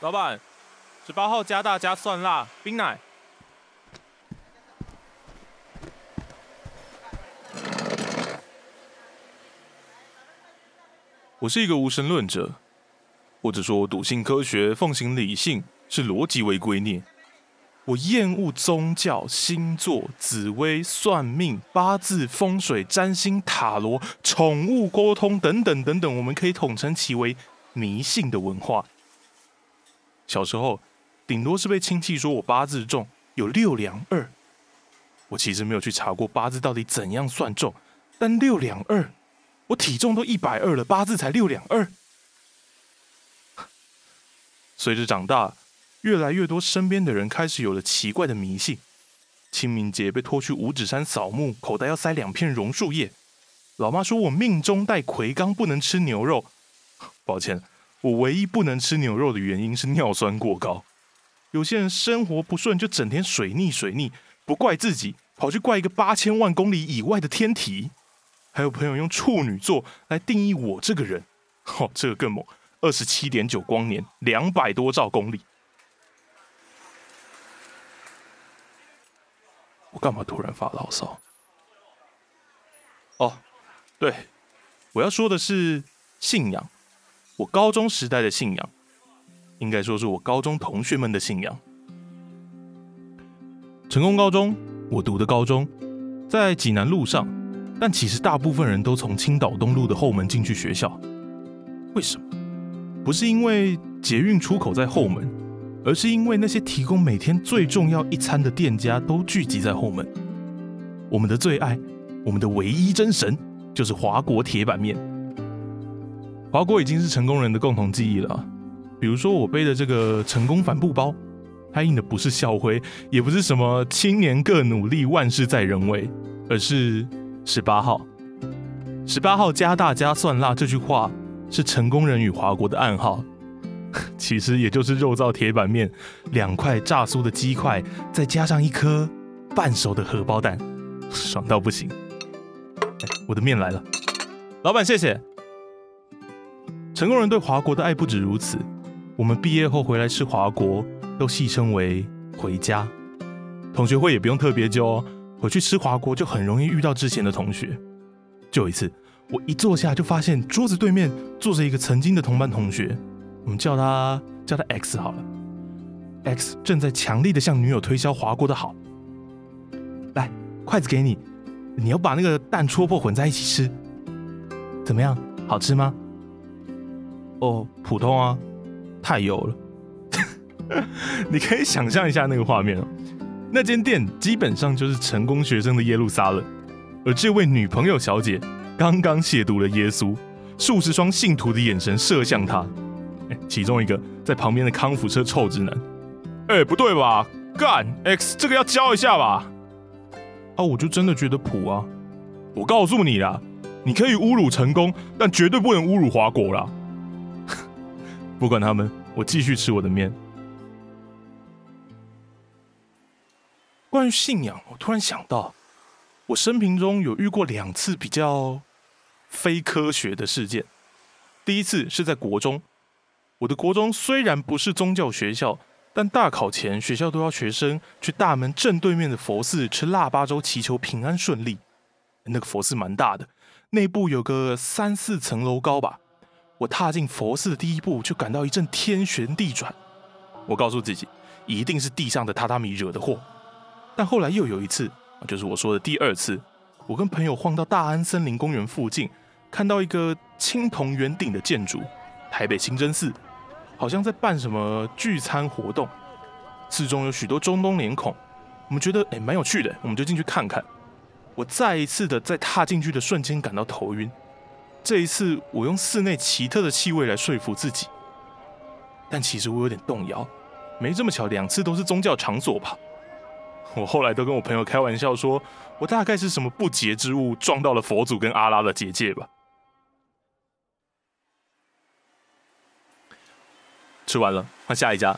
老板，十八号加大加蒜辣冰奶。我是一个无神论者，或者说笃信科学、奉行理性，是逻辑为圭臬。我厌恶宗教、星座、紫薇、算命、八字、风水、占星、塔罗、宠物沟通等等等等，我们可以统称其为迷信的文化。小时候，顶多是被亲戚说我八字重，有六两二。我其实没有去查过八字到底怎样算重，但六两二。我体重都一百二了，八字才六两二。随着长大，越来越多身边的人开始有了奇怪的迷信。清明节被拖去五指山扫墓，口袋要塞两片榕树叶。老妈说我命中带魁罡，不能吃牛肉。抱歉，我唯一不能吃牛肉的原因是尿酸过高。有些人生活不顺，就整天水逆水逆，不怪自己，跑去怪一个八千万公里以外的天体。还有朋友用处女座来定义我这个人，哦，这个更猛，二十七点九光年，两百多兆公里。我干嘛突然发牢骚？哦，对，我要说的是信仰，我高中时代的信仰，应该说是我高中同学们的信仰。成功高中，我读的高中，在济南路上。但其实大部分人都从青岛东路的后门进去学校，为什么？不是因为捷运出口在后门，而是因为那些提供每天最重要一餐的店家都聚集在后门。我们的最爱，我们的唯一真神，就是华国铁板面。华国已经是成功人的共同记忆了。比如说我背的这个成功帆布包，它印的不是校徽，也不是什么青年各努力，万事在人为，而是。十八号，十八号加大加蒜辣这句话是成功人与华国的暗号，其实也就是肉燥铁板面，两块炸酥的鸡块，再加上一颗半熟的荷包蛋，爽到不行。我的面来了，老板谢谢。成功人对华国的爱不止如此，我们毕业后回来吃华国，都戏称为回家。同学会也不用特别揪哦。回去吃华国就很容易遇到之前的同学。就有一次，我一坐下就发现桌子对面坐着一个曾经的同班同学，我们叫他叫他 X 好了。X 正在强力的向女友推销华国的好。来，筷子给你，你要把那个蛋戳破混在一起吃，怎么样？好吃吗？哦，普通啊，太油了。你可以想象一下那个画面哦。那间店基本上就是成功学生的耶路撒冷，而这位女朋友小姐刚刚亵渎了耶稣，数十双信徒的眼神射向她。其中一个在旁边的康复车臭直男，哎，不对吧？干 X 这个要教一下吧？啊，我就真的觉得普啊！我告诉你啦，你可以侮辱成功，但绝对不能侮辱华国啦！不管他们，我继续吃我的面。关于信仰，我突然想到，我生平中有遇过两次比较非科学的事件。第一次是在国中，我的国中虽然不是宗教学校，但大考前学校都要学生去大门正对面的佛寺吃腊八粥，祈求平安顺利。那个佛寺蛮大的，内部有个三四层楼高吧。我踏进佛寺的第一步，就感到一阵天旋地转。我告诉自己，一定是地上的榻榻米惹的祸。但后来又有一次，就是我说的第二次，我跟朋友晃到大安森林公园附近，看到一个青铜圆顶的建筑——台北清真寺，好像在办什么聚餐活动，寺中有许多中东脸孔，我们觉得哎蛮有趣的，我们就进去看看。我再一次的在踏进去的瞬间感到头晕，这一次我用室内奇特的气味来说服自己，但其实我有点动摇，没这么巧，两次都是宗教场所吧。我后来都跟我朋友开玩笑说，我大概是什么不洁之物撞到了佛祖跟阿拉的结界吧。吃完了，换下一家。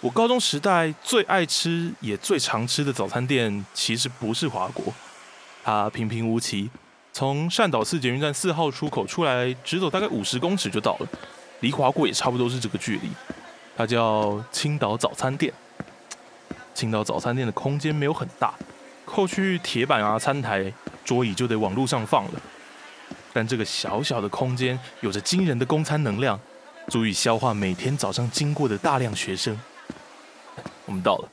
我高中时代最爱吃也最常吃的早餐店，其实不是华国，它平平无奇，从善导寺捷运站四号出口出来，直走大概五十公尺就到了，离华国也差不多是这个距离。它叫青岛早餐店。青岛早餐店的空间没有很大，扣去铁板啊、餐台、桌椅就得往路上放了。但这个小小的空间有着惊人的供餐能量，足以消化每天早上经过的大量学生。我们到了，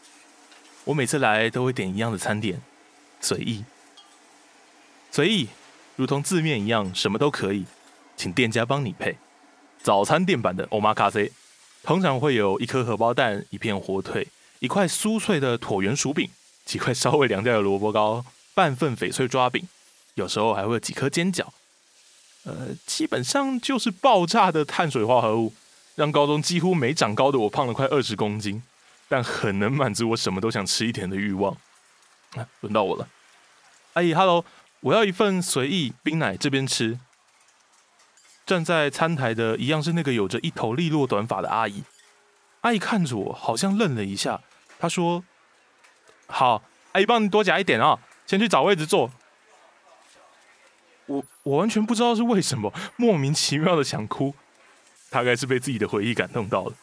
我每次来都会点一样的餐点，随意。随意，如同字面一样，什么都可以，请店家帮你配。早餐店版的欧玛咖啡，通常会有一颗荷包蛋、一片火腿、一块酥脆的椭圆薯饼、几块稍微凉掉的萝卜糕、半份翡翠抓饼，有时候还会几颗煎饺。呃，基本上就是爆炸的碳水化合物，让高中几乎没长高的我胖了快二十公斤，但很能满足我什么都想吃一点的欲望。轮到我了，阿姨，Hello，我要一份随意冰奶，这边吃。站在餐台的一样是那个有着一头利落短发的阿姨，阿姨看着我，好像愣了一下，她说：“好，阿姨帮你多夹一点啊，先去找位置坐。”我我完全不知道是为什么，莫名其妙的想哭，大概是被自己的回忆感动到了。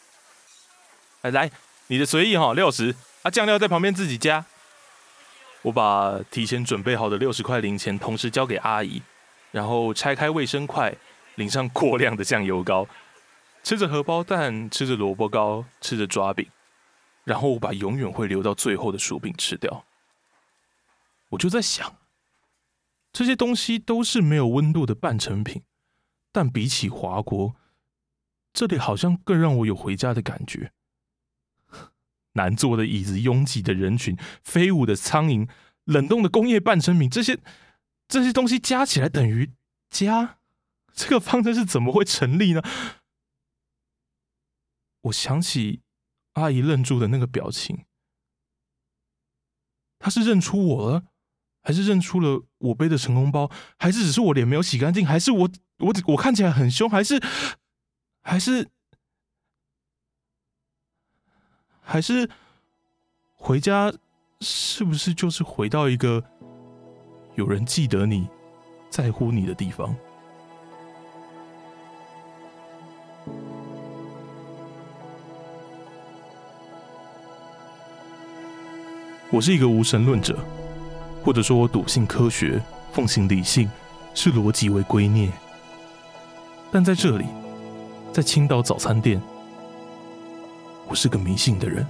来来，你的随意哈六十，啊酱料在旁边自己加。我把提前准备好的六十块零钱同时交给阿姨，然后拆开卫生筷，淋上过量的酱油膏，吃着荷包蛋，吃着萝卜糕，吃着抓饼，然后我把永远会留到最后的薯饼吃掉。我就在想。这些东西都是没有温度的半成品，但比起华国，这里好像更让我有回家的感觉。难坐的椅子、拥挤的人群、飞舞的苍蝇、冷冻的工业半成品，这些这些东西加起来等于家，这个方程式怎么会成立呢？我想起阿姨愣住的那个表情，她是认出我了。还是认出了我背的成功包，还是只是我脸没有洗干净，还是我我我看起来很凶，还是还是还是回家，是不是就是回到一个有人记得你在乎你的地方？我是一个无神论者。或者说我笃信科学，奉行理性，视逻辑为圭臬。但在这里，在青岛早餐店，我是个迷信的人。